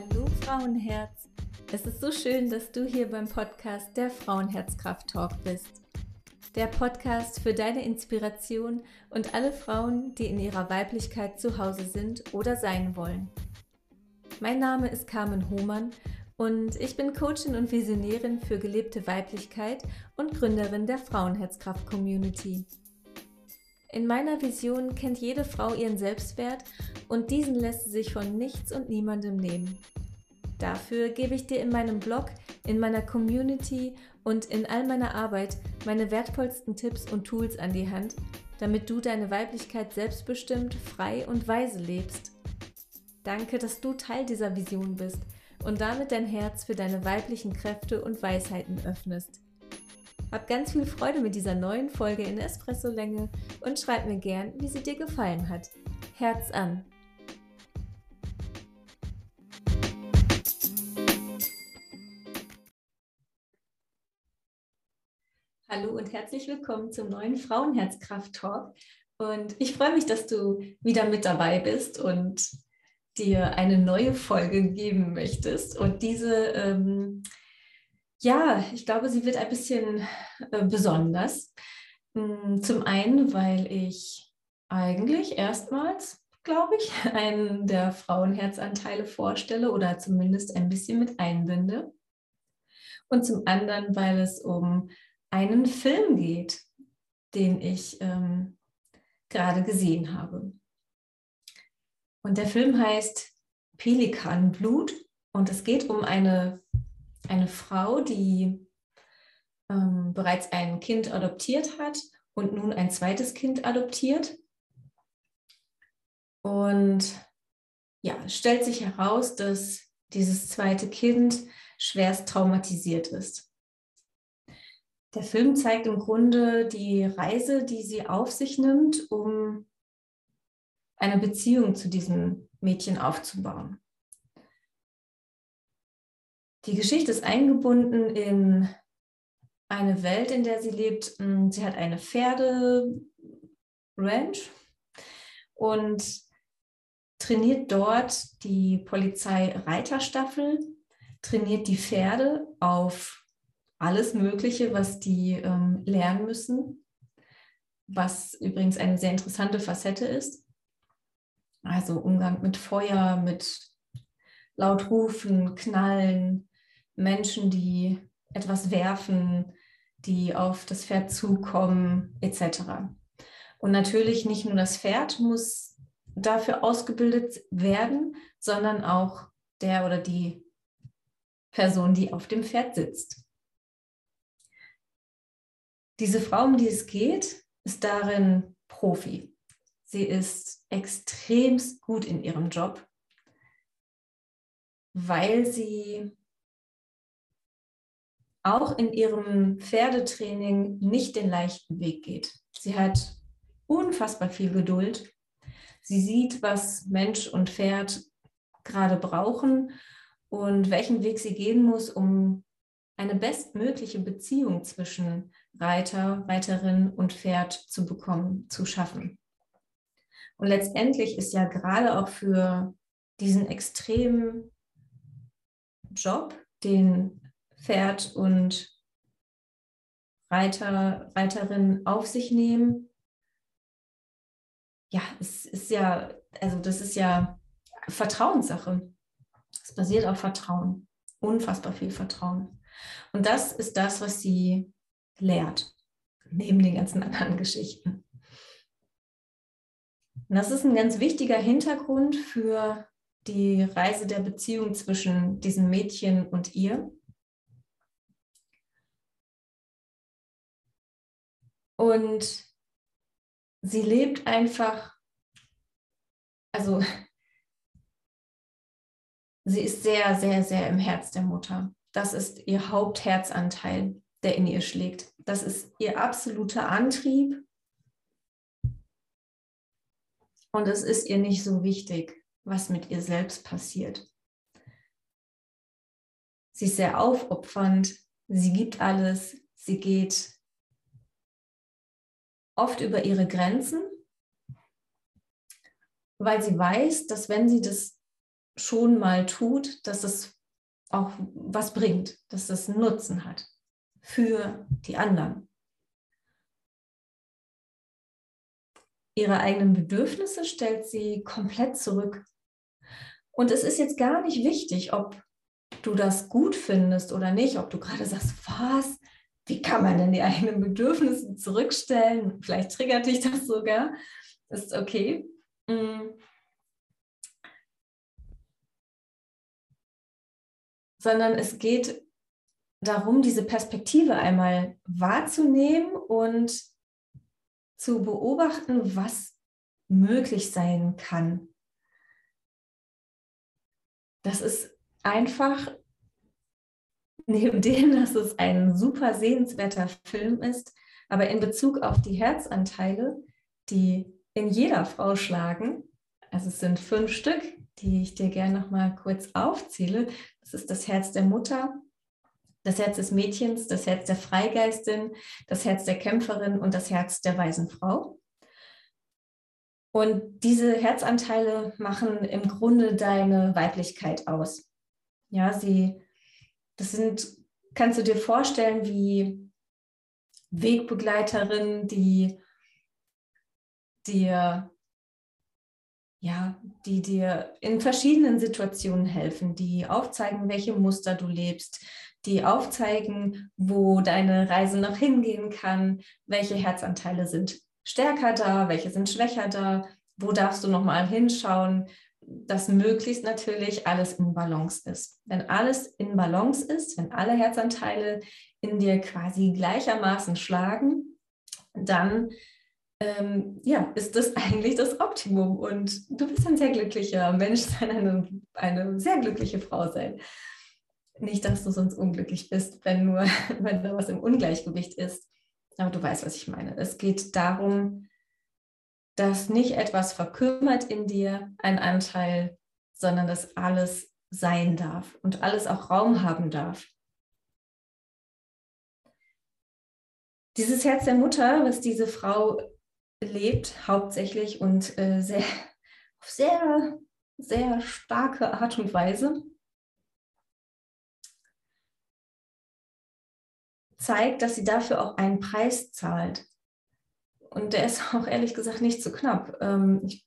Hallo Frauenherz. Es ist so schön, dass du hier beim Podcast der Frauenherzkraft Talk bist. Der Podcast für deine Inspiration und alle Frauen, die in ihrer Weiblichkeit zu Hause sind oder sein wollen. Mein Name ist Carmen Hohmann und ich bin Coachin und Visionärin für gelebte Weiblichkeit und Gründerin der Frauenherzkraft Community. In meiner Vision kennt jede Frau ihren Selbstwert und diesen lässt sie sich von nichts und niemandem nehmen. Dafür gebe ich dir in meinem Blog, in meiner Community und in all meiner Arbeit meine wertvollsten Tipps und Tools an die Hand, damit du deine Weiblichkeit selbstbestimmt, frei und weise lebst. Danke, dass du Teil dieser Vision bist und damit dein Herz für deine weiblichen Kräfte und Weisheiten öffnest. Hab ganz viel Freude mit dieser neuen Folge in Espresso-Länge und schreib mir gern, wie sie dir gefallen hat. Herz an! Hallo und herzlich willkommen zum neuen Frauenherzkraft-Talk. Und ich freue mich, dass du wieder mit dabei bist und dir eine neue Folge geben möchtest. Und diese ähm, ja, ich glaube, sie wird ein bisschen äh, besonders. Hm, zum einen, weil ich eigentlich erstmals, glaube ich, einen der Frauenherzanteile vorstelle oder zumindest ein bisschen mit einbinde. Und zum anderen, weil es um einen Film geht, den ich ähm, gerade gesehen habe. Und der Film heißt Pelikanblut und es geht um eine eine Frau, die ähm, bereits ein Kind adoptiert hat und nun ein zweites Kind adoptiert. Und ja, stellt sich heraus, dass dieses zweite Kind schwerst traumatisiert ist. Der Film zeigt im Grunde die Reise, die sie auf sich nimmt, um eine Beziehung zu diesem Mädchen aufzubauen. Die Geschichte ist eingebunden in eine Welt, in der sie lebt. Mm, sie hat eine Pferderanch und trainiert dort die Polizei-Reiterstaffel, trainiert die Pferde auf alles Mögliche, was die ähm, lernen müssen, was übrigens eine sehr interessante Facette ist. Also Umgang mit Feuer, mit laut rufen, knallen, Menschen, die etwas werfen, die auf das Pferd zukommen, etc. Und natürlich nicht nur das Pferd muss dafür ausgebildet werden, sondern auch der oder die Person, die auf dem Pferd sitzt. Diese Frau, um die es geht, ist darin Profi. Sie ist extremst gut in ihrem Job, weil sie auch in ihrem Pferdetraining nicht den leichten Weg geht. Sie hat unfassbar viel Geduld. Sie sieht, was Mensch und Pferd gerade brauchen und welchen Weg sie gehen muss, um eine bestmögliche Beziehung zwischen Reiter, Reiterin und Pferd zu bekommen, zu schaffen. Und letztendlich ist ja gerade auch für diesen extremen Job, den Pferd und Reiter, Reiterin auf sich nehmen. Ja, es ist ja, also das ist ja Vertrauenssache. Es basiert auf Vertrauen. Unfassbar viel Vertrauen. Und das ist das, was sie lehrt, neben den ganzen anderen Geschichten. Und das ist ein ganz wichtiger Hintergrund für die Reise der Beziehung zwischen diesem Mädchen und ihr. Und sie lebt einfach, also sie ist sehr, sehr, sehr im Herz der Mutter. Das ist ihr Hauptherzanteil, der in ihr schlägt. Das ist ihr absoluter Antrieb. Und es ist ihr nicht so wichtig, was mit ihr selbst passiert. Sie ist sehr aufopfernd, sie gibt alles, sie geht oft über ihre Grenzen, weil sie weiß, dass wenn sie das schon mal tut, dass es auch was bringt, dass es Nutzen hat für die anderen. Ihre eigenen Bedürfnisse stellt sie komplett zurück. Und es ist jetzt gar nicht wichtig, ob du das gut findest oder nicht, ob du gerade sagst, was, wie kann man denn die eigenen Bedürfnisse zurückstellen? Vielleicht triggert dich das sogar. Ist okay. Mhm. Sondern es geht darum, diese Perspektive einmal wahrzunehmen und zu beobachten, was möglich sein kann. Das ist einfach neben dem, dass es ein super sehenswerter Film ist, aber in Bezug auf die Herzanteile, die in jeder Frau schlagen, also es sind fünf Stück, die ich dir gerne noch mal kurz aufzähle. Das ist das Herz der Mutter, das Herz des Mädchens, das Herz der Freigeistin, das Herz der Kämpferin und das Herz der weisen Frau. Und diese Herzanteile machen im Grunde deine Weiblichkeit aus. Ja, sie, das sind, kannst du dir vorstellen, wie Wegbegleiterinnen, die dir, ja, die dir in verschiedenen Situationen helfen, die aufzeigen, welche Muster du lebst, die aufzeigen, wo deine Reise noch hingehen kann, welche Herzanteile sind stärker da, welche sind schwächer da, wo darfst du nochmal hinschauen, dass möglichst natürlich alles in Balance ist. Wenn alles in Balance ist, wenn alle Herzanteile in dir quasi gleichermaßen schlagen, dann ähm, ja, ist das eigentlich das Optimum und du bist ein sehr glücklicher Mensch sein, eine, eine sehr glückliche Frau sein. Nicht, dass du sonst unglücklich bist, wenn nur, wenn da was im Ungleichgewicht ist. Aber du weißt, was ich meine. Es geht darum, dass nicht etwas verkümmert in dir, ein Anteil, sondern dass alles sein darf und alles auch Raum haben darf. Dieses Herz der Mutter, was diese Frau lebt, hauptsächlich und äh, sehr, auf sehr, sehr starke Art und Weise, zeigt, dass sie dafür auch einen Preis zahlt. Und der ist auch ehrlich gesagt nicht zu so knapp. Ähm, ich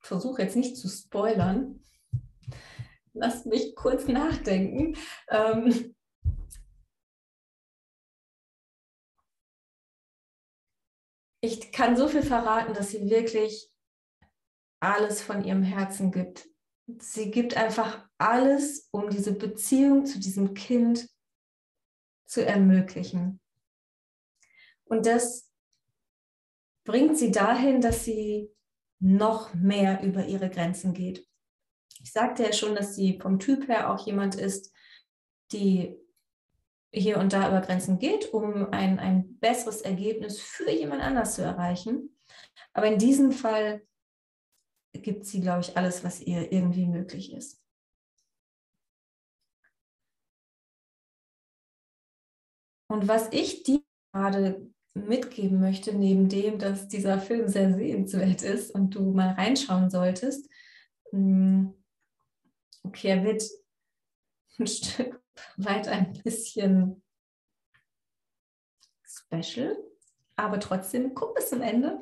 versuche jetzt nicht zu spoilern. Lasst mich kurz nachdenken. Ähm, ich kann so viel verraten, dass sie wirklich alles von ihrem Herzen gibt. Sie gibt einfach alles, um diese Beziehung zu diesem Kind zu ermöglichen. Und das bringt sie dahin, dass sie noch mehr über ihre Grenzen geht. Ich sagte ja schon, dass sie vom Typ her auch jemand ist, die hier und da über Grenzen geht, um ein, ein besseres Ergebnis für jemand anders zu erreichen. Aber in diesem Fall gibt sie, glaube ich, alles, was ihr irgendwie möglich ist. Und was ich dir gerade mitgeben möchte, neben dem, dass dieser Film sehr sehenswert ist und du mal reinschauen solltest, hm, okay, er wird ein Stück weit ein bisschen special, aber trotzdem guck bis zum Ende.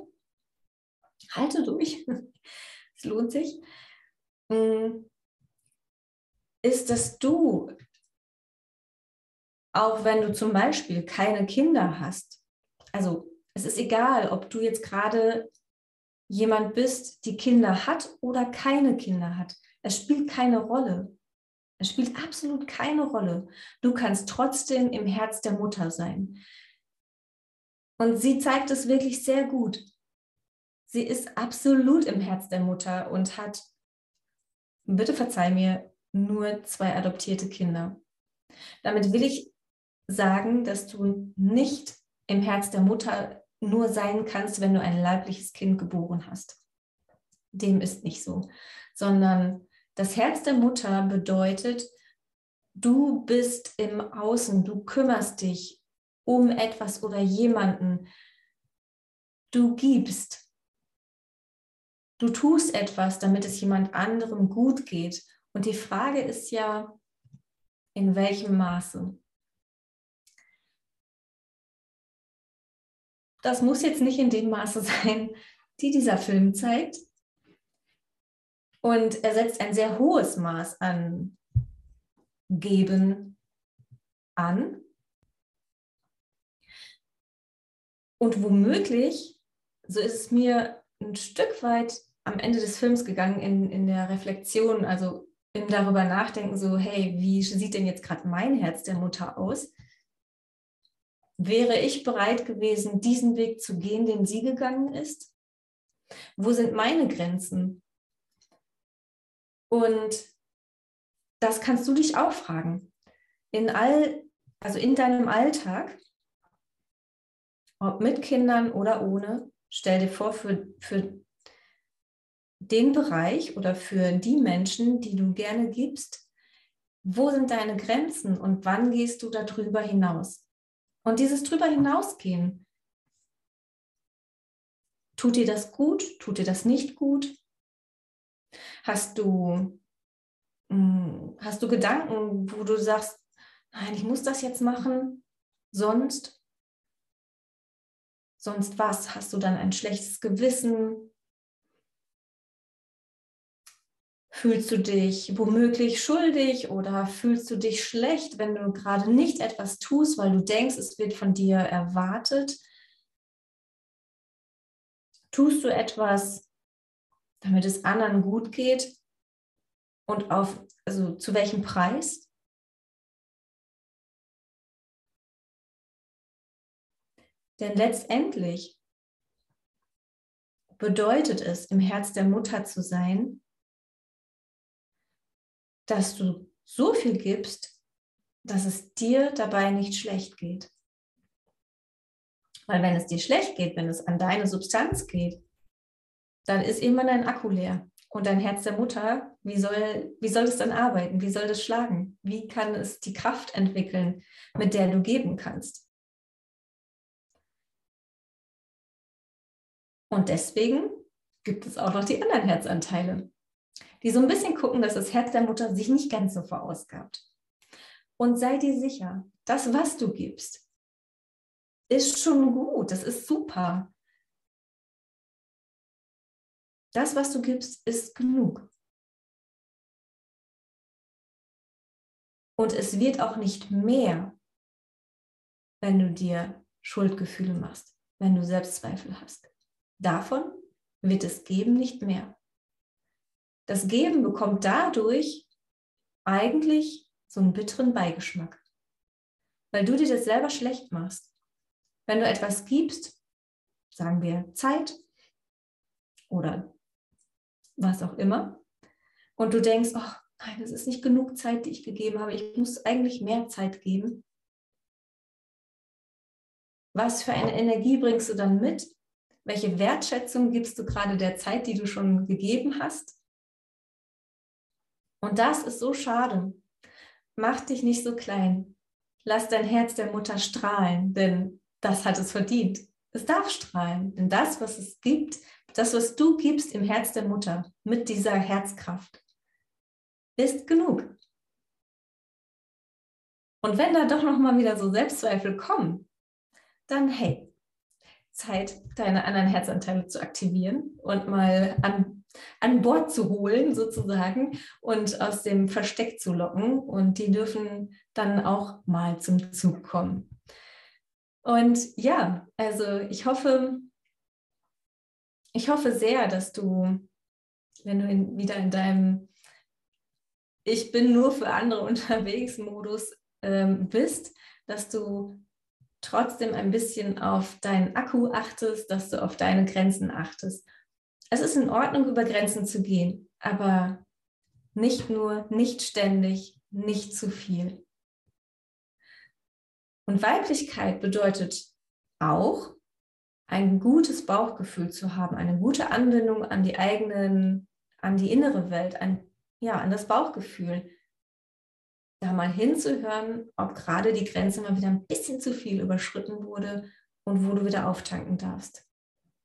Halte durch. es lohnt sich. Hm, ist, dass du auch wenn du zum Beispiel keine Kinder hast. Also es ist egal, ob du jetzt gerade jemand bist, die Kinder hat oder keine Kinder hat. Es spielt keine Rolle. Es spielt absolut keine Rolle. Du kannst trotzdem im Herz der Mutter sein. Und sie zeigt es wirklich sehr gut. Sie ist absolut im Herz der Mutter und hat, bitte verzeih mir, nur zwei adoptierte Kinder. Damit will ich sagen, dass du nicht im Herz der Mutter nur sein kannst, wenn du ein leibliches Kind geboren hast. Dem ist nicht so, sondern das Herz der Mutter bedeutet, du bist im Außen, du kümmerst dich um etwas oder jemanden, du gibst, du tust etwas, damit es jemand anderem gut geht Und die Frage ist ja, in welchem Maße? Das muss jetzt nicht in dem Maße sein, die dieser Film zeigt. Und er setzt ein sehr hohes Maß an Geben an. Und womöglich, so ist es mir ein Stück weit am Ende des Films gegangen in, in der Reflexion, also im darüber nachdenken, so, hey, wie sieht denn jetzt gerade mein Herz der Mutter aus? Wäre ich bereit gewesen, diesen Weg zu gehen, den sie gegangen ist? Wo sind meine Grenzen? Und das kannst du dich auch fragen. In all, also in deinem Alltag, ob mit Kindern oder ohne, stell dir vor, für, für den Bereich oder für die Menschen, die du gerne gibst, wo sind deine Grenzen und wann gehst du darüber hinaus? Und dieses drüber hinausgehen, tut dir das gut? Tut dir das nicht gut? Hast du, hm, hast du Gedanken, wo du sagst, nein, ich muss das jetzt machen, sonst Sonst was? Hast du dann ein schlechtes Gewissen? Fühlst du dich womöglich schuldig oder fühlst du dich schlecht, wenn du gerade nicht etwas tust, weil du denkst, es wird von dir erwartet? Tust du etwas, damit es anderen gut geht? Und auf, also zu welchem Preis? Denn letztendlich bedeutet es, im Herz der Mutter zu sein, dass du so viel gibst, dass es dir dabei nicht schlecht geht. Weil wenn es dir schlecht geht, wenn es an deine Substanz geht, dann ist immer dein Akku leer. Und dein Herz der Mutter, wie soll, wie soll es dann arbeiten? Wie soll das schlagen? Wie kann es die Kraft entwickeln, mit der du geben kannst? Und deswegen gibt es auch noch die anderen Herzanteile, die so ein bisschen gucken, dass das Herz der Mutter sich nicht ganz so verausgabt. Und sei dir sicher, das, was du gibst, ist schon gut, das ist super. Das, was du gibst, ist genug. Und es wird auch nicht mehr, wenn du dir Schuldgefühle machst, wenn du Selbstzweifel hast. Davon wird es Geben nicht mehr. Das Geben bekommt dadurch eigentlich so einen bitteren Beigeschmack, weil du dir das selber schlecht machst. Wenn du etwas gibst, sagen wir Zeit oder was auch immer, und du denkst, oh nein, das ist nicht genug Zeit, die ich gegeben habe, ich muss eigentlich mehr Zeit geben. Was für eine Energie bringst du dann mit, welche Wertschätzung gibst du gerade der Zeit, die du schon gegeben hast? Und das ist so schade. Mach dich nicht so klein. Lass dein Herz der Mutter strahlen, denn das hat es verdient. Es darf strahlen, denn das, was es gibt, das, was du gibst im Herz der Mutter mit dieser Herzkraft, ist genug. Und wenn da doch noch mal wieder so Selbstzweifel kommen, dann hey, Zeit, deine anderen Herzanteile zu aktivieren und mal an, an Bord zu holen, sozusagen, und aus dem Versteck zu locken. Und die dürfen dann auch mal zum Zug kommen. Und ja, also ich hoffe, ich hoffe sehr, dass du, wenn du in, wieder in deinem Ich bin nur für andere unterwegs Modus ähm, bist, dass du trotzdem ein bisschen auf deinen Akku achtest, dass du auf deine Grenzen achtest. Es ist in Ordnung, über Grenzen zu gehen, aber nicht nur, nicht ständig, nicht zu viel. Und Weiblichkeit bedeutet auch, ein gutes Bauchgefühl zu haben, eine gute Anbindung an die eigenen, an die innere Welt, an, ja, an das Bauchgefühl da mal hinzuhören, ob gerade die Grenze mal wieder ein bisschen zu viel überschritten wurde und wo du wieder auftanken darfst.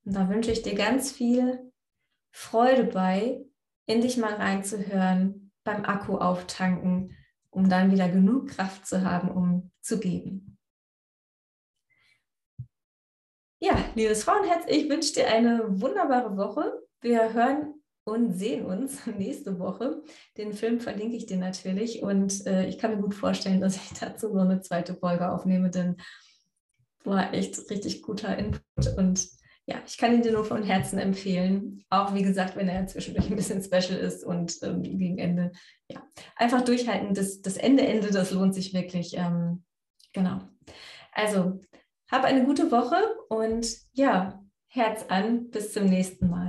Und da wünsche ich dir ganz viel Freude bei, in dich mal reinzuhören beim Akku auftanken, um dann wieder genug Kraft zu haben, um zu geben. Ja, liebes Frauenherz, ich wünsche dir eine wunderbare Woche. Wir hören und sehen uns nächste Woche. Den Film verlinke ich dir natürlich und äh, ich kann mir gut vorstellen, dass ich dazu noch eine zweite Folge aufnehme, denn war echt richtig guter Input und ja, ich kann ihn dir nur von Herzen empfehlen. Auch wie gesagt, wenn er zwischendurch ein bisschen special ist und ähm, gegen Ende, ja, einfach durchhalten. Das, das Ende, Ende, das lohnt sich wirklich. Ähm, genau. Also, hab eine gute Woche und ja, Herz an, bis zum nächsten Mal.